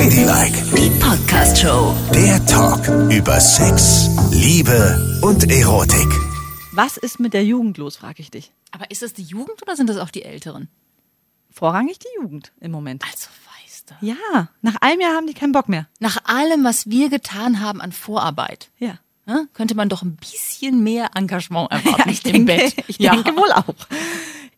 Ladylike, Die Podcast-Show. der Talk über Sex, Liebe und Erotik. Was ist mit der Jugend los, frage ich dich. Aber ist das die Jugend oder sind das auch die Älteren? Vorrangig die Jugend im Moment. Also weißt du. Ja, nach einem Jahr haben die keinen Bock mehr. Nach allem, was wir getan haben an Vorarbeit, Ja. ne, könnte man doch ein bisschen mehr Engagement erwarten Ja, ich im denke, Bett. ich ja. denke wohl auch.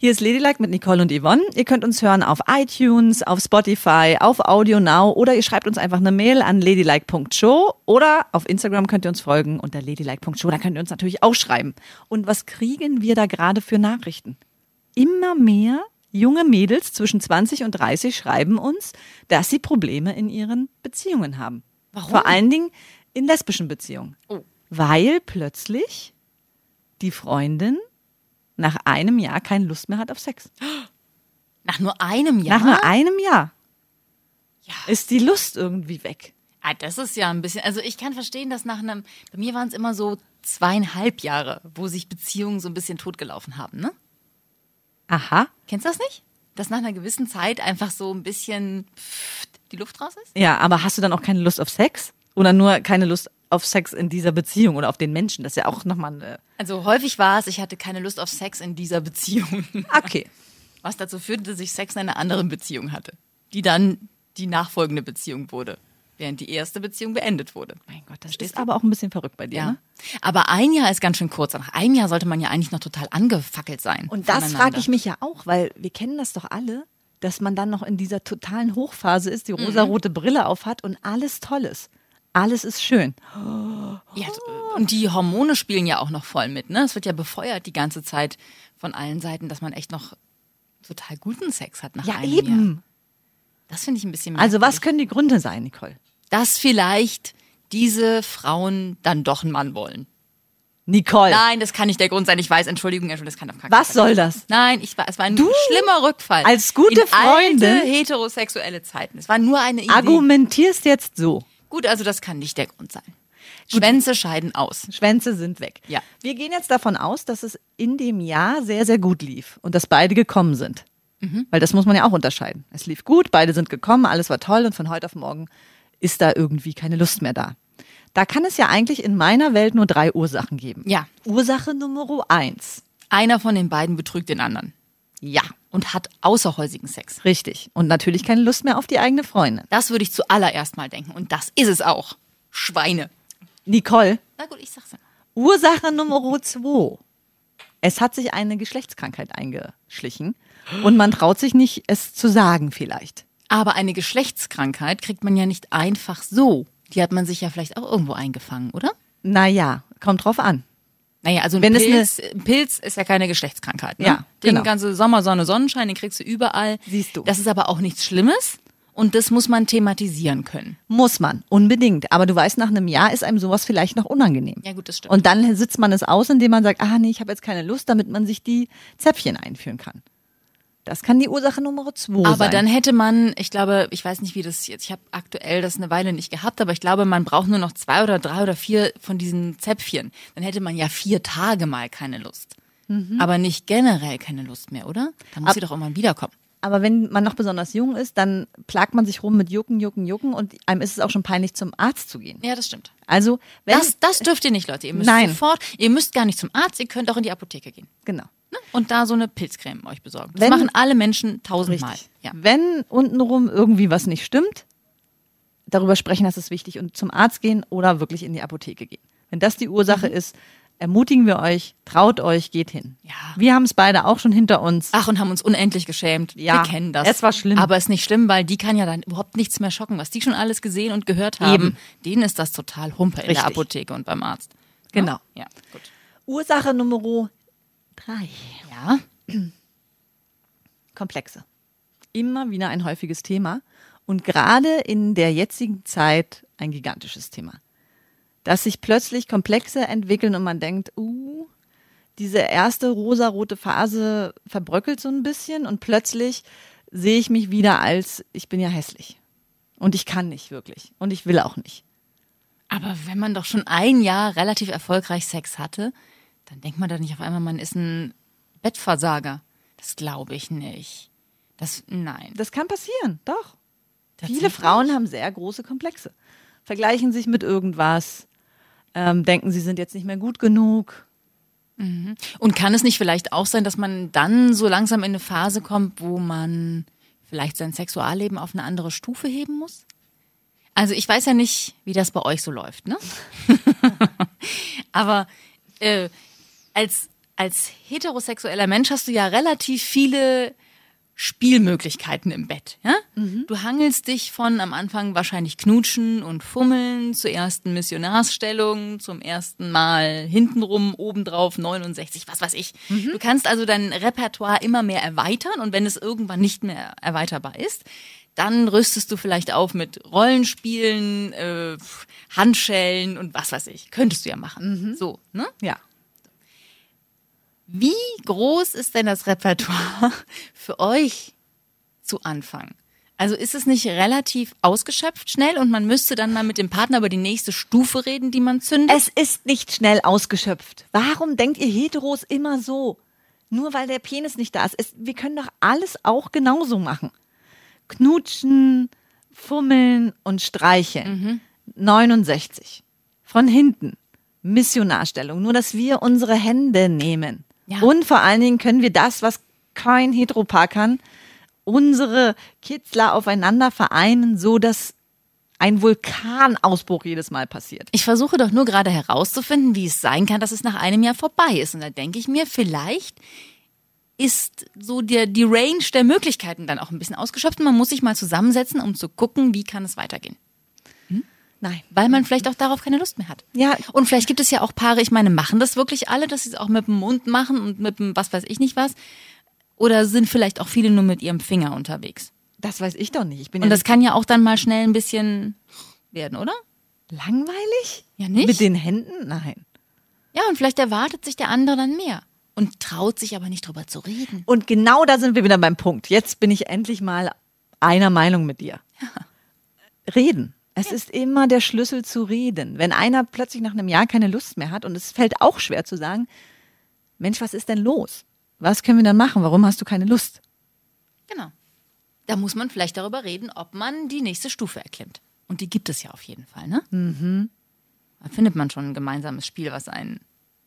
Hier ist Ladylike mit Nicole und Yvonne. Ihr könnt uns hören auf iTunes, auf Spotify, auf Audio Now oder ihr schreibt uns einfach eine Mail an ladylike.show oder auf Instagram könnt ihr uns folgen unter ladylike.show. Da könnt ihr uns natürlich auch schreiben. Und was kriegen wir da gerade für Nachrichten? Immer mehr junge Mädels zwischen 20 und 30 schreiben uns, dass sie Probleme in ihren Beziehungen haben. Warum? Vor allen Dingen in lesbischen Beziehungen. Oh. Weil plötzlich die Freundin nach einem Jahr keine Lust mehr hat auf Sex. Nach nur einem Jahr? Nach nur einem Jahr ja. ist die Lust irgendwie weg. Ah, das ist ja ein bisschen, also ich kann verstehen, dass nach einem, bei mir waren es immer so zweieinhalb Jahre, wo sich Beziehungen so ein bisschen totgelaufen haben, ne? Aha. Kennst du das nicht? Dass nach einer gewissen Zeit einfach so ein bisschen die Luft raus ist? Ja, aber hast du dann auch keine Lust auf Sex? Oder nur keine Lust auf Sex in dieser Beziehung oder auf den Menschen? Das ist ja auch nochmal eine. Also häufig war es, ich hatte keine Lust auf Sex in dieser Beziehung. Okay. Was dazu führte, dass ich Sex in einer anderen Beziehung hatte, die dann die nachfolgende Beziehung wurde, während die erste Beziehung beendet wurde. Mein Gott, das ist aber auch ein bisschen verrückt bei dir, Ja. ne? Aber ein Jahr ist ganz schön kurz. Nach einem Jahr sollte man ja eigentlich noch total angefackelt sein. Und das frage ich mich ja auch, weil wir kennen das doch alle, dass man dann noch in dieser totalen Hochphase ist, die rosarote Brille aufhat und alles toll ist. Alles ist schön. Ja, und die Hormone spielen ja auch noch voll mit. Ne? Es wird ja befeuert die ganze Zeit von allen Seiten, dass man echt noch total guten Sex hat nach Ja, einem Jahr. eben. Das finde ich ein bisschen Also was merkwürdig. können die Gründe sein, Nicole? Dass vielleicht diese Frauen dann doch einen Mann wollen. Nicole, Nein, das kann nicht der Grund sein. Ich weiß, Entschuldigung, Entschuldigung, das kann auf keinen was Fall soll das? Nein, ich war, es war ein Du schlimmer Rückfall. als gute in Freundin alte heterosexuelle Zeiten. Es war nur eine Idee. Argumentierst jetzt so. Gut, also das kann nicht der Grund sein. Schwänze scheiden aus. Schwänze sind weg. Ja. Wir gehen jetzt davon aus, dass es in dem Jahr sehr, sehr gut lief und dass beide gekommen sind. Weil das muss man ja auch unterscheiden. Es lief gut, beide sind gekommen, alles war toll und von heute auf morgen ist da irgendwie keine Lust mehr da. Da kann es ja eigentlich in meiner Welt nur drei Ursachen geben. Ja. Ursache Nummer eins. Einer von den beiden betrügt den anderen. Ja. Und hat außerhäusigen Sex. Richtig. Und natürlich keine Lust mehr auf die eigene Freundin. Das würde ich zuallererst mal denken. Und das ist es auch. Schweine. Nicole, Na gut, ich sag's ja. Ursache Nummer zwei. Es hat sich eine Geschlechtskrankheit eingeschlichen und man traut sich nicht, es zu sagen vielleicht. Aber eine Geschlechtskrankheit kriegt man ja nicht einfach so. Die hat man sich ja vielleicht auch irgendwo eingefangen, oder? Naja, kommt drauf an. Naja, also ein, Wenn es Pilz, ein Pilz ist ja keine Geschlechtskrankheit. Ne? Ja, Den genau. ganze Sommer, Sonne, Sonnenschein, den kriegst du überall. Siehst du. Das ist aber auch nichts Schlimmes und das muss man thematisieren können. Muss man, unbedingt. Aber du weißt, nach einem Jahr ist einem sowas vielleicht noch unangenehm. Ja, gut, das stimmt. Und dann sitzt man es aus, indem man sagt, ah nee, ich habe jetzt keine Lust, damit man sich die Zäpfchen einführen kann. Das kann die Ursache Nummer zwei Aber sein. dann hätte man, ich glaube, ich weiß nicht, wie das jetzt, ich habe aktuell das eine Weile nicht gehabt, aber ich glaube, man braucht nur noch zwei oder drei oder vier von diesen Zäpfchen. Dann hätte man ja vier Tage mal keine Lust. Aber nicht generell keine Lust mehr, oder? Da muss sie doch irgendwann wiederkommen. Aber wenn man noch besonders jung ist, dann plagt man sich rum mit Jucken, Jucken, Jucken und einem ist es auch schon peinlich, zum Arzt zu gehen. Ja, das stimmt. Also, wenn, Das, das dürft ihr nicht, Leute. Ihr müsst Nein. sofort, ihr müsst gar nicht zum Arzt, ihr könnt auch in die Apotheke gehen. genau. Ne? Und da so eine Pilzcreme euch besorgen. Das Wenn- machen alle Menschen tausendmal. Richtig. Ja. Wenn untenrum irgendwie was nicht stimmt, darüber sprechen, das ist wichtig und zum Arzt gehen oder wirklich in die Apotheke gehen. Wenn das die Ursache ist, ermutigen wir euch, traut euch, geht hin. Ja. Wir haben es beide auch schon hinter uns. Ach, und haben uns unendlich geschämt. Ja, Wir kennen das. es war schlimm. Aber es ist nicht schlimm, weil die kann ja dann überhaupt nichts mehr schocken. Was die schon alles gesehen und gehört haben, Eben. denen ist das total Humpe in Richtig. der Apotheke und beim Arzt. Genau. Ja, gut. Ursache Nummer drei. Ja, Komplexe. Immer wieder ein häufiges Thema und gerade in der jetzigen Zeit ein gigantisches Thema. Dass sich plötzlich Komplexe entwickeln und man denkt, uh, diese erste rosarote Phase verbröckelt so ein bisschen und plötzlich sehe ich mich wieder als, ich bin ja hässlich. Und ich kann nicht wirklich. Und ich will auch nicht. aber wenn man doch schon ein Jahr relativ erfolgreich Sex hatte, dann denkt man doch nicht auf einmal, man ist ein Bettversager. Das glaube ich nicht. Das, nein. Das kann passieren, doch. Viele Frauen haben sehr große Komplexe. Vergleichen sich mit irgendwas, ähm, denken, sie sind jetzt nicht mehr gut genug. Und kann es nicht vielleicht auch sein, dass man dann so langsam in eine Phase kommt, wo man vielleicht sein Sexualleben auf eine andere Stufe heben muss? Also ich weiß ja nicht, wie das bei euch so läuft, ne? Aber äh, als, als heterosexueller Mensch hast du ja relativ viele Spielmöglichkeiten im Bett. Ja? Du hangelst dich von am Anfang wahrscheinlich knutschen und fummeln zur ersten Missionarsstellung, zum ersten Mal hintenrum, obendrauf 69, was weiß ich. Du kannst also dein Repertoire immer mehr erweitern und wenn es irgendwann nicht mehr erweiterbar ist, dann rüstest du vielleicht auf mit Rollenspielen, äh, Handschellen und was weiß ich. Könntest du ja machen. So, ne? Ja. Wie groß ist denn das Repertoire für euch zu Anfang? Also ist es nicht relativ ausgeschöpft schnell und man müsste dann mal mit dem Partner über die nächste Stufe reden, die man zündet? Es ist nicht schnell ausgeschöpft. Warum denkt ihr Heteros immer so? Nur weil der Penis nicht da ist. Es, wir können doch alles auch genauso machen. Knutschen, fummeln und streicheln. 69. Von hinten. Missionarstellung. Nur, dass wir unsere Hände nehmen. Ja. Und vor allen Dingen können wir das, was kein Heteropaar kann, unsere Kitzler aufeinander vereinen, so dass ein Vulkanausbruch jedes Mal passiert. Ich versuche doch nur gerade herauszufinden, wie es sein kann, dass es nach einem Jahr vorbei ist. Und da denke ich mir, vielleicht ist so der, die Range der Möglichkeiten dann auch ein bisschen ausgeschöpft. Man muss sich mal zusammensetzen, um zu gucken, wie kann es weitergehen. Nein. Weil man vielleicht auch darauf keine Lust mehr hat. Ja. Und vielleicht gibt es ja auch Paare, ich meine, machen das wirklich alle, dass sie es auch mit dem Mund machen und mit dem was weiß ich nicht was. Oder sind vielleicht auch viele nur mit ihrem Finger unterwegs. Das weiß ich doch nicht. Ich bin Und ja das kann ja auch dann mal schnell ein bisschen werden, oder? langweilig. Ja, nicht? Mit den Händen? Nein. Ja, und vielleicht erwartet sich der andere dann mehr und traut sich aber nicht drüber zu reden. Und genau da sind wir wieder beim Punkt. Jetzt bin ich endlich mal einer Meinung mit dir. Reden. Es ist immer der Schlüssel zu reden. Wenn einer plötzlich nach einem Jahr keine Lust mehr hat und es fällt auch schwer zu sagen, Mensch, was ist denn los? Was können wir dann machen? Warum hast du keine Lust? Genau. Da muss man vielleicht darüber reden, ob man die nächste Stufe erklimmt. Und die gibt es ja auf jeden Fall, ne? Mhm. Da findet man schon ein gemeinsames Spiel, was einen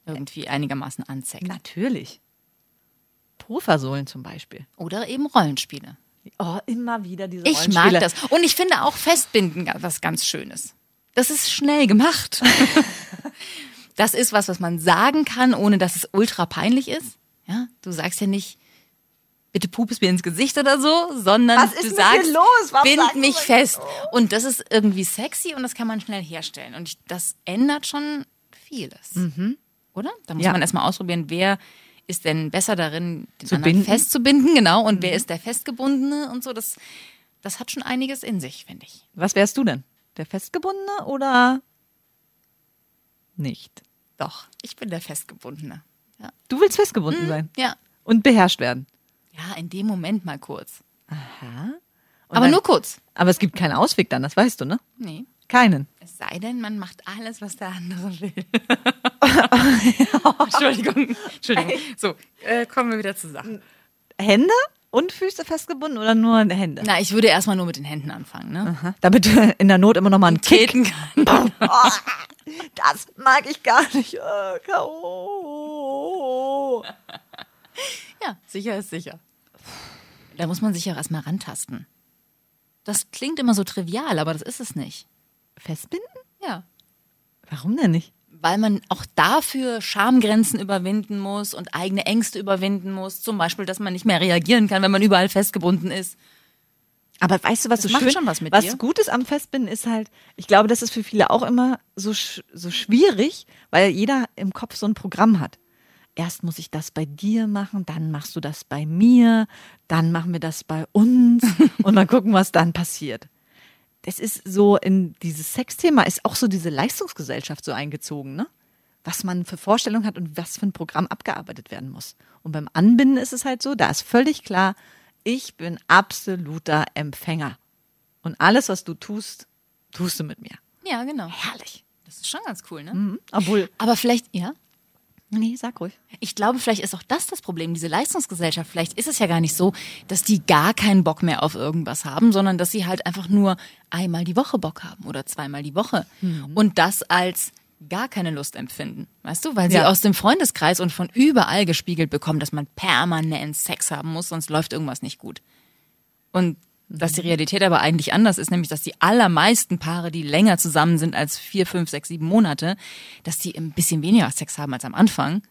irgendwie einigermaßen anzeigt. Natürlich. Pulversohlen zum Beispiel. Oder eben Rollenspiele. Oh, immer wieder diese Ich mag das. Und ich finde auch Festbinden was ganz Schönes. Das ist schnell gemacht. das ist was, was man sagen kann, ohne dass es ultra peinlich ist. Ja, du sagst ja nicht, bitte pup es mir ins Gesicht oder so, sondern du sagst, bind mich fest. Und das ist irgendwie sexy und das kann man schnell herstellen. Und ich, das ändert schon vieles. Oder? Da muss Mhm. Ja. man erstmal ausprobieren, wer ist denn besser darin, den Zu anderen binden? Mhm. festzubinden, genau, und wer ist der Festgebundene und so. Das, das hat schon einiges in sich, finde ich. Was wärst du denn? Der Festgebundene oder nicht? Doch, ich bin der Festgebundene. Ja, Du willst festgebunden sein ja. und beherrscht werden. ja in dem Moment mal kurz. Und Aber dann- nur kurz. Aber es gibt keinen Ausweg dann, das weißt du, ne? Nee. Keinen. Es sei denn, man macht alles, was der andere will. Entschuldigung, Entschuldigung. So, äh, kommen wir wieder zusammen. Hände und Füße festgebunden oder nur Hände? Na, ich würde erstmal nur mit den Händen anfangen, ne? Aha. Damit du in der Not immer noch mal einen Kick. Treten kann. Das mag ich gar nicht. K.O. Ja, sicher ist sicher. Da muss man sich ja auch erstmal rantasten. Das klingt immer so trivial, aber das ist es nicht. Festbinden? Ja. Warum denn nicht? Weil man auch dafür Schamgrenzen überwinden muss und eigene Ängste überwinden muss. Zum Beispiel, dass man nicht mehr reagieren kann, wenn man überall festgebunden ist. Aber weißt du, was Das so schön, schon was mit was dir. gut ist am Festbinden ist halt, ich glaube, das ist für viele auch immer so, so schwierig, weil jeder im Kopf so ein Programm hat. Erst muss ich das bei dir machen, dann machst du das bei mir, dann machen wir das bei uns und mal gucken, was dann passiert. Das ist so in dieses Sexthema ist auch so diese Leistungsgesellschaft so eingezogen, ne? Was man für Vorstellungen hat und was für ein Programm abgearbeitet werden muss. Und beim Anbinden ist es halt so, da ist völlig klar, ich bin absoluter Empfänger. Und alles, was du tust, tust du mit mir. Ja, genau. Herrlich. Das ist schon ganz cool, ne? Mhm. Obwohl, Aber vielleicht, ja. Nee, sag ruhig. Ich glaube, vielleicht ist auch das das Problem, diese Leistungsgesellschaft. Vielleicht ist es ja gar nicht so, dass die gar keinen Bock mehr auf irgendwas haben, sondern dass sie halt einfach nur einmal die Woche Bock haben oder zweimal die Woche. Und das als gar keine Lust empfinden. Weißt du? Weil sie Ja. aus dem Freundeskreis und von überall gespiegelt bekommen, dass man permanent Sex haben muss, sonst läuft irgendwas nicht gut. Und dass die Realität aber eigentlich anders ist, nämlich dass die allermeisten Paare, die länger zusammen sind als vier, fünf, sechs, sieben Monate, dass die ein bisschen weniger Sex haben als am Anfang.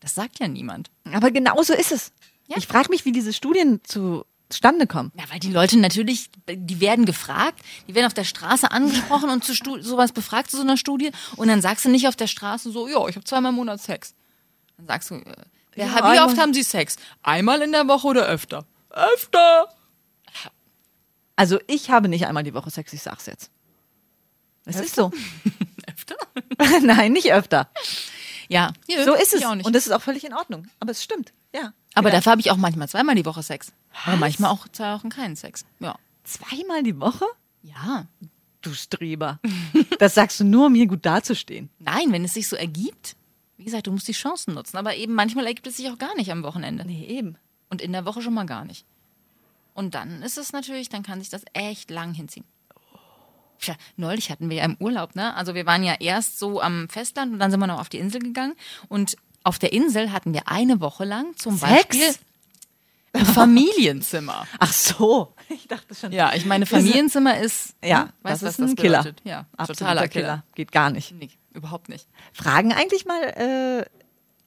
Das sagt ja niemand. Aber genau so ist es. Ja. Ich frage mich, wie diese Studien zustande kommen. Ja, weil die Leute natürlich, die werden gefragt, die werden auf der Straße angesprochen und zu Stu sowas befragt zu so einer Studie und dann sagst du nicht auf der Straße so, ja, ich habe zweimal im Monat Sex. Dann sagst du, äh, Ja, wie oft haben Sie Sex? Einmal in der Woche oder öfter? Öfter. Also ich habe nicht einmal die Woche Sex, ich sag's jetzt. Es ist so. Öfter? Nein, nicht öfter. Ja, So ist es. Auch nicht. Und das ist auch völlig in Ordnung. Aber es stimmt. Ja. Aber Ja. dafür habe ich auch manchmal zweimal die Woche Sex. Aber manchmal auch zwei Wochen keinen Sex. Ja. zweimal die Woche? Ja. Du Streber. Das sagst du nur, um hier gut dazustehen. Nein, wenn es sich so ergibt, wie gesagt, du musst die Chancen nutzen. Aber eben manchmal ergibt es sich auch gar nicht am Wochenende. Nee, eben. Und in der Woche schon mal gar nicht. Und dann ist es natürlich, dann kann sich das echt lang hinziehen. Tja, neulich hatten wir ja im Urlaub, ne? Also wir waren ja erst so am Festland und dann sind wir noch auf die Insel gegangen. Und auf der Insel hatten wir eine Woche lang zum Sex? Beispiel ein Familienzimmer. Ach so. Ich dachte schon. Ja, ich meine, Familienzimmer ist, Ja, hm, weißt, das ist was ein Killer. Ja, Absoluter totaler Killer. Killer. Geht gar nicht. Nee, überhaupt nicht. Fragen eigentlich mal äh,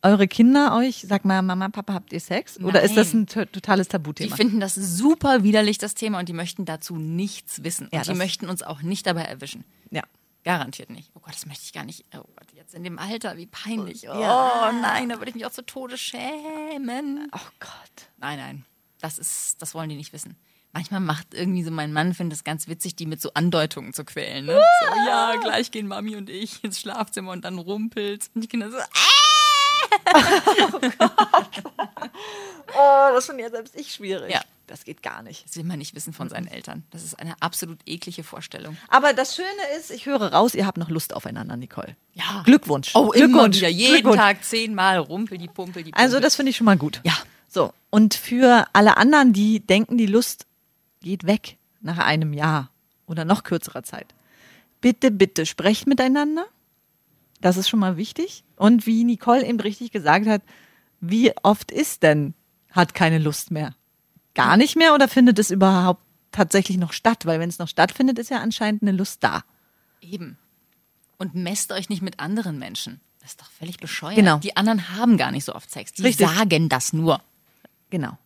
eure Kinder euch, sag mal, Mama, Papa, habt ihr Sex? Oder ist das Nein. ein to- totales Die Tabuthema? finden das super widerlich, das Thema, und die möchten dazu nichts wissen. Ja, und die das- möchten uns auch nicht dabei erwischen. Ja. Garantiert nicht. Oh Gott, das möchte ich gar nicht. Oh Gott, jetzt in dem Alter, wie peinlich. Oh Ja. nein, da würde ich mich auch zu Tode schämen. Oh Gott. Nein, nein. Das ist, das wollen die nicht wissen. Manchmal macht irgendwie so mein Mann, findet es ganz witzig, die mit so Andeutungen zu quälen. Ne? So, ja, gleich gehen Mami und ich ins Schlafzimmer und dann rumpelt. Und die Kinder so, Oh, das finde ja selbst ich schwierig. Ja. Das geht gar nicht. das will man nicht wissen von seinen Eltern. Das ist eine absolut eklige Vorstellung. Aber das Schöne ist, ich höre raus, ihr habt noch Lust aufeinander, Nicole. Ja. Glückwunsch. Oh, immer Glückwunsch. wieder. Jeden Glückwunsch. Tag zehnmal rumpel die Pumpel, die Pumpel. Also das finde ich schon mal gut. Ja. So. Und für alle anderen, die denken, die Lust geht weg nach einem Jahr oder noch kürzerer Zeit. Bitte, bitte sprecht miteinander. Das ist schon mal wichtig. Und wie Nicole eben richtig gesagt hat, wie oft ist denn, hat keine Lust mehr? Gar nicht mehr oder findet es überhaupt tatsächlich noch statt? Weil wenn es noch stattfindet, ist ja anscheinend eine Lust da. Eben. Und messt euch nicht mit anderen Menschen. Das ist doch völlig bescheuert. Genau. Die anderen haben gar nicht so oft Sex. Die Richtig. sagen das nur. Genau.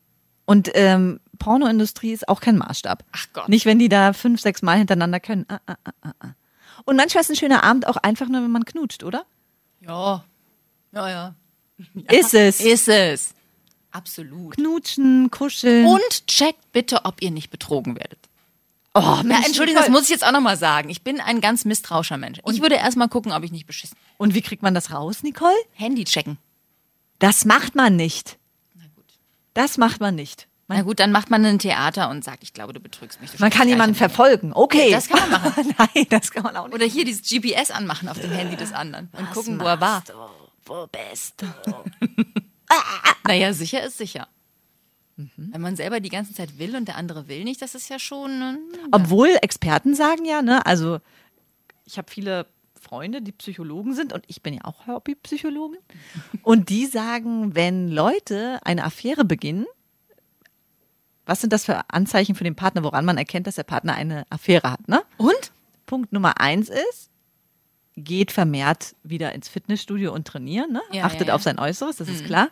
Und ähm, Pornoindustrie ist auch kein Maßstab. Ach Gott. Nicht, wenn die da fünf, sechs Mal hintereinander können. Ah, ah, ah, ah, ah. Und manchmal ist ein schöner Abend auch einfach nur, wenn man knutscht, oder? Ja. Ja, ja. Ist es. Ist es. Absolut. Knutschen, kuscheln. Und checkt bitte, ob ihr nicht betrogen werdet. oh, Ja, Mensch, Entschuldigung, das muss ich jetzt auch nochmal sagen. Ich bin ein ganz misstrauischer Mensch. Ich würde erstmal gucken, ob ich nicht beschissen. Und wie kriegt man das raus, Nicole? Handy checken. Das macht man nicht. Na gut. Das macht man nicht. Man, Na gut, dann macht man ein Theater und sagt, ich glaube, du betrügst mich. Du man kann jemanden verfolgen. Okay. Das kann man machen. Nein, das kann man auch nicht. Oder hier dieses GPS anmachen auf dem Handy des anderen und Was gucken, wo er war. du? Wo bist du? Naja, sicher ist sicher. Wenn man selber die ganze Zeit will und der andere will nicht, das ist ja schon. äh, Obwohl Experten sagen ja, ne, also ich habe viele Freunde, die Psychologen sind und ich bin ja auch Hobbypsychologin. Und die sagen, wenn Leute eine Affäre beginnen, was sind das für Anzeichen für den Partner, woran man erkennt, dass der Partner eine Affäre hat, ne? Und? Punkt Nummer eins ist, geht vermehrt wieder ins Fitnessstudio und trainieren, ne? Ja, achtet ja, ja. auf sein Äußeres, das ist klar.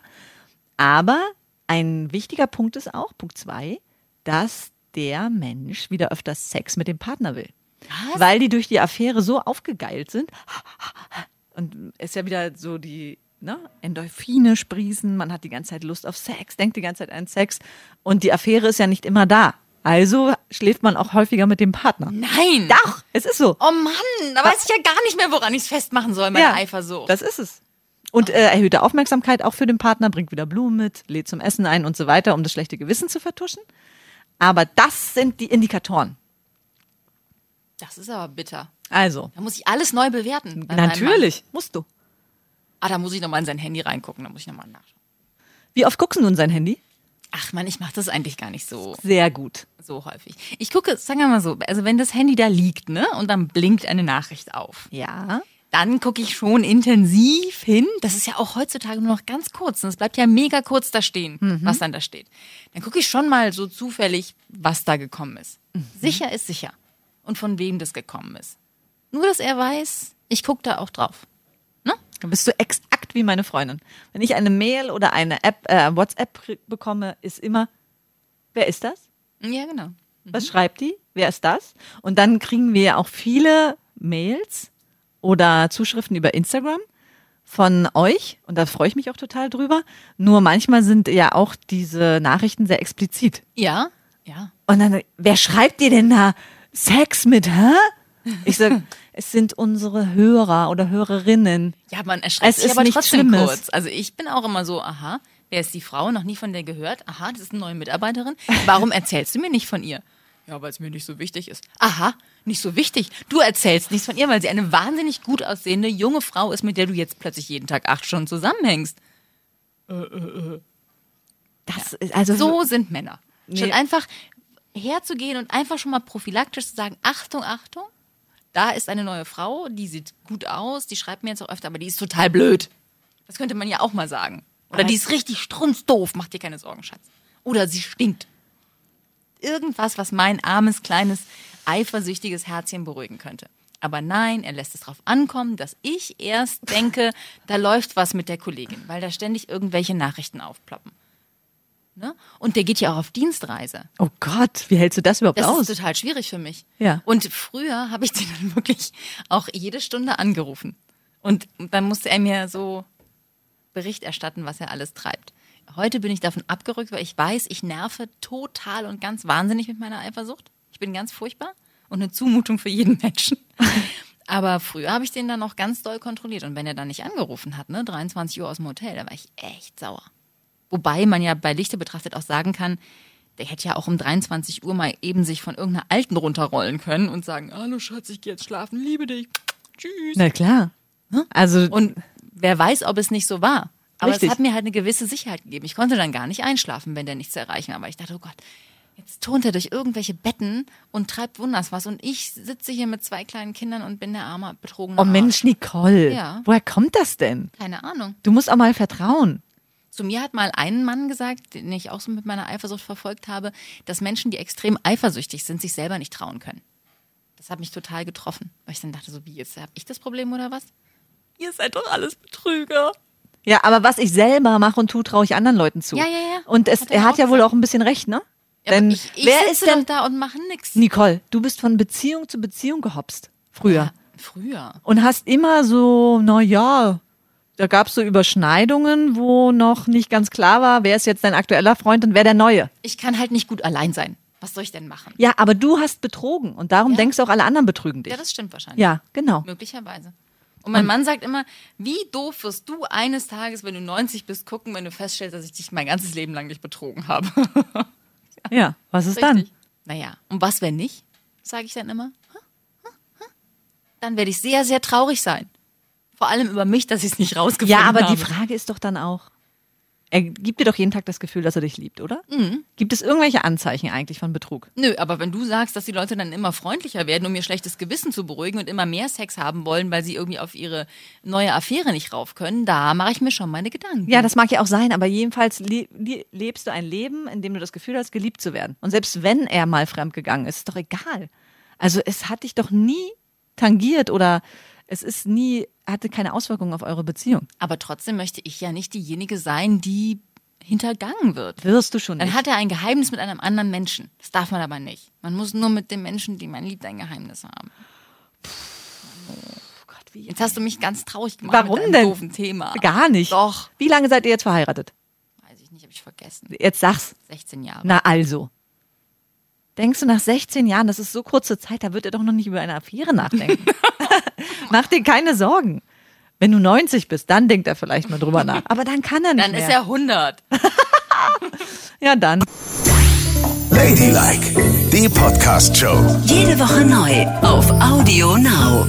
Aber ein wichtiger Punkt ist auch, Punkt zwei, dass der Mensch wieder öfters Sex mit dem Partner will. Was? Weil die durch die Affäre so aufgegeilt sind. Und es ja wieder so die ne, Endorphine sprießen, man hat die ganze Zeit Lust auf Sex, denkt die ganze Zeit an Sex. Und die Affäre ist ja nicht immer da. Also schläft man auch häufiger mit dem Partner. Nein! Doch, es ist so. Oh Mann, da weiß ich ja gar nicht mehr, woran ich es festmachen soll, meine Eifersucht. Das ist es. Und äh, erhöhte Aufmerksamkeit auch für den Partner, bringt wieder Blumen mit, lädt zum Essen ein und so weiter, um das schlechte Gewissen zu vertuschen. Aber das sind die Indikatoren. Das ist aber bitter. Also, Da muss ich alles neu bewerten. natürlich, musst du. Ah, da muss ich nochmal in sein Handy reingucken, da muss ich nochmal nachschauen. Wie oft guckst du in sein Handy? Ach man, ich mache das eigentlich gar nicht so, Sehr gut. so häufig. Ich gucke, sagen wir mal so, also wenn das Handy da liegt, ne, und dann blinkt eine Nachricht auf, Ja. dann gucke ich schon intensiv hin. Das ist ja auch heutzutage nur noch ganz kurz. Und es bleibt ja mega kurz da stehen, was dann da steht. Dann gucke ich schon mal so zufällig, was da gekommen ist. Sicher ist sicher. Und von wem das gekommen ist. Nur, dass er weiß, ich gucke da auch drauf. Dann bist du exakt wie meine Freundin. Wenn ich eine Mail oder eine App, äh, WhatsApp bekomme, ist immer, wer ist das? Ja, genau. Was schreibt die? Wer ist das? Und dann kriegen wir auch viele Mails oder Zuschriften über Instagram von euch. Und da freue ich mich auch total drüber. Nur manchmal sind ja auch diese Nachrichten sehr explizit. Ja, ja. Und dann, wer schreibt dir denn da Sex mit, hä? Ich sag, es sind unsere Hörer oder Hörerinnen. Ja, man erschreckt Es sich ist aber nichts trotzdem Schlimmes. kurz. Also ich bin auch immer so, aha, wer ist die Frau? Noch nie von der gehört. Aha, das ist eine neue Mitarbeiterin. Warum erzählst du mir nicht von ihr? Ja, weil es mir nicht so wichtig ist. Aha, nicht so wichtig. Du erzählst nichts von ihr, weil sie eine wahnsinnig gut aussehende junge Frau ist, mit der du jetzt plötzlich jeden Tag acht Stunden zusammenhängst. Das ist also So sind Männer. Statt Nee. einfach herzugehen und einfach schon mal prophylaktisch zu sagen, Achtung, Achtung, da ist eine neue Frau, die sieht gut aus, die schreibt mir jetzt auch öfter, aber die ist total blöd. Das könnte man ja auch mal sagen. Oder Aber- die ist richtig strunzdoof, mach dir keine Sorgen, Schatz. Oder sie stinkt. Irgendwas, was mein armes, kleines, eifersüchtiges Herzchen beruhigen könnte. Aber nein, er lässt es darauf ankommen, dass ich erst denke, da läuft was mit der Kollegin, weil da ständig irgendwelche Nachrichten aufploppen. Ne? Und der geht ja auch auf Dienstreise. Oh Gott, wie hältst du das überhaupt Das aus? ist total schwierig für mich. Ja. Und früher habe ich den dann wirklich auch jede Stunde angerufen. Und dann musste er mir so Bericht erstatten, was er alles treibt. Heute bin ich davon abgerückt, weil ich weiß, ich nerve total und ganz wahnsinnig mit meiner Eifersucht. Ich bin ganz furchtbar und eine Zumutung für jeden Menschen. Aber früher habe ich den dann noch ganz doll kontrolliert. Und wenn er dann nicht angerufen hat, ne, 23 Uhr aus dem Hotel, da war ich echt sauer. Wobei man ja bei Lichte betrachtet auch sagen kann, der hätte ja auch um 23 Uhr mal eben sich von irgendeiner Alten runterrollen können und sagen, hallo Schatz, ich gehe jetzt schlafen, liebe dich. Tschüss. Na klar. Also, Und wer weiß, ob es nicht so war. Aber Richtig. es hat mir halt eine gewisse Sicherheit gegeben. Ich konnte dann gar nicht einschlafen, wenn der nichts erreichen. Aber ich dachte, oh Gott, jetzt turnt er durch irgendwelche Betten und treibt wunders was. Und ich sitze hier mit zwei kleinen Kindern und bin der arme, betrogene oh Arsch. Mensch, Nicole. Ja. Woher kommt das denn? Keine Ahnung. Du musst auch mal vertrauen. Zu mir hat mal ein Mann gesagt, den ich auch so mit meiner Eifersucht verfolgt habe, dass Menschen, die extrem eifersüchtig sind, sich selber nicht trauen können. Das hat mich total getroffen, weil ich dann dachte, so wie jetzt habe ich das Problem oder was? Ihr seid doch alles Betrüger. Ja, aber was ich selber mache und tue, traue ich anderen Leuten zu. Ja, ja, ja. Und es, Hat er er hat ja wohl auch ein bisschen recht, ne? Ja, denn ich, ich wer ist denn, da und mache nix. Nicole, du bist von Beziehung zu Beziehung gehopst. Früher. Ja, früher. Und hast immer so, na ja, da gab es so Überschneidungen, wo noch nicht ganz klar war, wer ist jetzt dein aktueller Freund und wer der neue. Ich kann halt nicht gut allein sein. Was soll ich denn machen? Ja, aber du hast betrogen und darum Ja. denkst du auch, alle anderen betrügen dich. Ja, das stimmt wahrscheinlich. Ja, genau. Möglicherweise. Und mein Mann sagt immer, wie doof wirst du eines Tages, wenn du 90 bist, gucken, wenn du feststellst, dass ich dich mein ganzes Leben lang nicht betrogen habe. Ja, was ist dann? Richtig. Naja, und was, wenn nicht? Sage ich dann immer. Dann werde ich sehr, sehr traurig sein. Vor allem über mich, dass ich es nicht rausgefunden Ja, aber habe. die Frage ist doch dann auch, er gibt dir doch jeden Tag das Gefühl, dass er dich liebt, oder? Mhm. Gibt es irgendwelche Anzeichen eigentlich von Betrug? Nö, aber wenn du sagst, dass die Leute dann immer freundlicher werden, um ihr schlechtes Gewissen zu beruhigen und immer mehr Sex haben wollen, weil sie irgendwie auf ihre neue Affäre nicht rauf können, da mache ich mir schon meine Gedanken. Ja, das mag ja auch sein, aber jedenfalls le lebst du ein Leben, in dem du das Gefühl hast, geliebt zu werden. Und selbst wenn er mal fremdgegangen ist, ist doch egal. Also es hat dich doch nie tangiert oder es ist nie, hatte keine Auswirkungen auf eure Beziehung. Aber trotzdem möchte ich ja nicht diejenige sein, die hintergangen wird. Wirst du schon Dann nicht. hat er ein Geheimnis mit einem anderen Menschen. Das darf man aber nicht. Man muss nur mit dem Menschen, den man liebt, ein Geheimnis haben. Oh Gott, wie Jetzt hast du mich ganz traurig gemacht Warum mit denn? doofen Thema. Gar nicht. Doch. Wie lange seid ihr jetzt verheiratet? Weiß ich nicht, habe ich vergessen. Jetzt sag's. 16 Jahre. Na also. Denkst du nach 16 Jahren, das ist so kurze Zeit, da wird er doch noch nicht über eine Affäre nachdenken. Mach dir keine Sorgen. Wenn du 90 bist, dann denkt er vielleicht mal drüber nach. Aber dann kann er nicht Dann mehr. ist er 100. ja, dann. Ladylike, die Podcast-Show. Jede Woche neu auf Audio Now.